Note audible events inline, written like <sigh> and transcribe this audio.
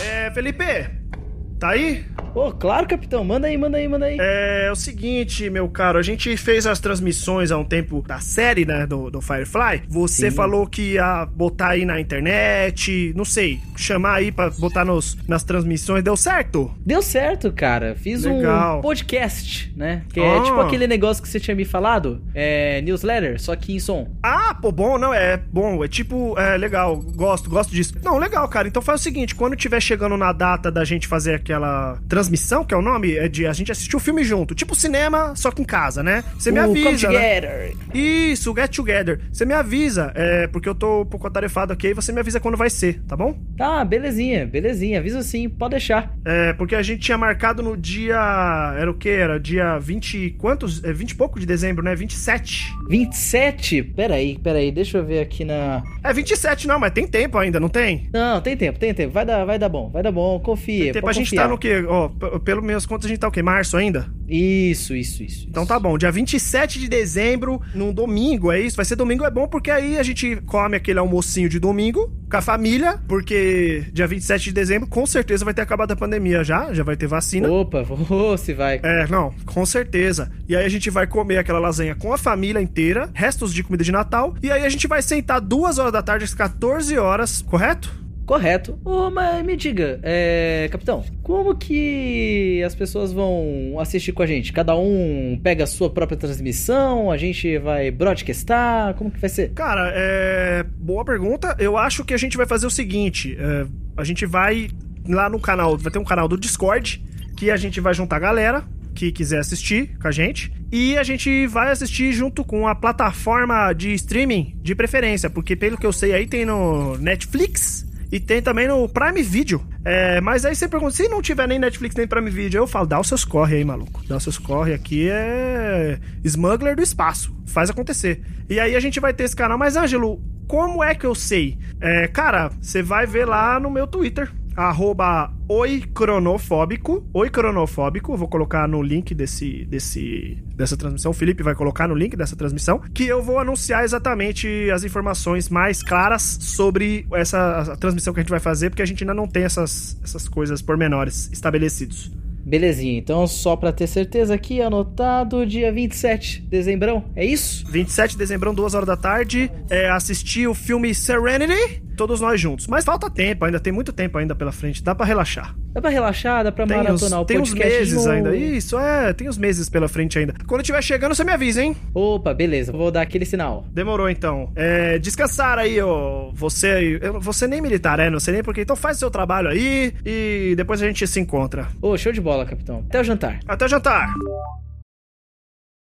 É, Felipe, tá aí? Pô, claro, capitão. Manda aí, manda aí, manda aí. É, é o seguinte, meu caro, a gente fez as transmissões há um tempo da série, né, do, do Firefly. Você Sim. falou que ia botar aí na internet, não sei, chamar aí pra botar nos, nas transmissões. Deu certo? Deu certo, cara. Fiz Legal. um podcast, né? Que Ah. é tipo aquele negócio que você tinha me falado. É newsletter, só que em som. Ah, pô, bom, não, é bom, é tipo, é legal, gosto, gosto disso. Não, legal, cara, então faz o seguinte, quando tiver chegando na data da gente fazer aquela transmissão, que é o nome, é de a gente assistir o filme junto, tipo cinema, só que em casa, né? Você me Come avisa, né? Together. Isso, Get Together. Você me avisa, é, porque eu tô um pouco atarefado aqui, aí você me avisa quando vai ser, tá bom? Tá, belezinha, belezinha. Avisa sim, pode deixar. É, porque a gente tinha marcado no dia. Era o quê? Era dia 20. e Quantos? É 20 e pouco de dezembro, né? 27. 27? Peraí, peraí, deixa eu ver aqui na. É 27, não, mas tem tempo ainda, não tem? Não, tem tempo, tem tempo. Vai dar, vai dar bom, vai dar bom, confia. Tem tempo. A gente tá no quê? Ó, pelo meus contas, a gente tá o quê? Março ainda? Isso, isso, isso. Então isso. tá bom. Dia 27 de dezembro, num domingo, é isso? Vai ser domingo, é bom porque aí a gente come aquele almocinho de domingo com a família, porque dia 27 de dezembro com certeza vai ter acabado a pandemia já, já vai ter vacina. Opa, <laughs> vou, se vai. É, não, com certeza. E aí a gente vai comer aquela lasanha com a família inteira, restos de comida de Natal, e aí a gente vai sentar duas horas da tarde às 14 horas, correto? Correto. Ô, mas me diga, é, capitão, como que as pessoas vão assistir com a gente? Cada um pega a sua própria transmissão, a gente vai broadcastar, como que vai ser? Cara, é. Boa pergunta. Eu acho que a gente vai fazer o seguinte: é, a gente vai lá no canal, vai ter um canal do Discord, que a gente vai juntar a galera que quiser assistir com a gente. E a gente vai assistir junto com a plataforma de streaming de preferência, porque pelo que eu sei aí tem no Netflix. E tem também no Prime Video. É, mas aí você pergunta, se não tiver nem Netflix nem Prime Video, eu falo, dá os seus corre aí, maluco. Dá os seus corre aqui é smuggler do espaço. Faz acontecer. E aí a gente vai ter esse canal. Mas, Ângelo, como é que eu sei? É, cara, você vai ver lá no meu Twitter. Arroba oicronofóbico. Oicronofóbico. Vou colocar no link desse, desse, dessa transmissão. O Felipe vai colocar no link dessa transmissão. Que eu vou anunciar exatamente as informações mais claras sobre essa transmissão que a gente vai fazer, porque a gente ainda não tem essas, essas coisas pormenores estabelecidos. Belezinha, então só pra ter certeza aqui, anotado dia 27 de dezembrão, é isso? 27 de dezembro, 2 horas da tarde, é, assistir o filme Serenity, todos nós juntos. Mas falta tempo ainda, tem muito tempo ainda pela frente, dá pra relaxar. Dá pra relaxar, dá pra Tem uns, maratonar o tem uns podcast meses no- ainda. Isso, é, tem uns meses pela frente ainda. Quando estiver chegando, você me avisa, hein? Opa, beleza, vou dar aquele sinal. Demorou então. É, descansar aí, ó. Você eu- Você nem militar, é? Não sei nem porque. Então faz o seu trabalho aí e depois a gente se encontra. Ô, show de bola, capitão. Até o jantar. Até o jantar!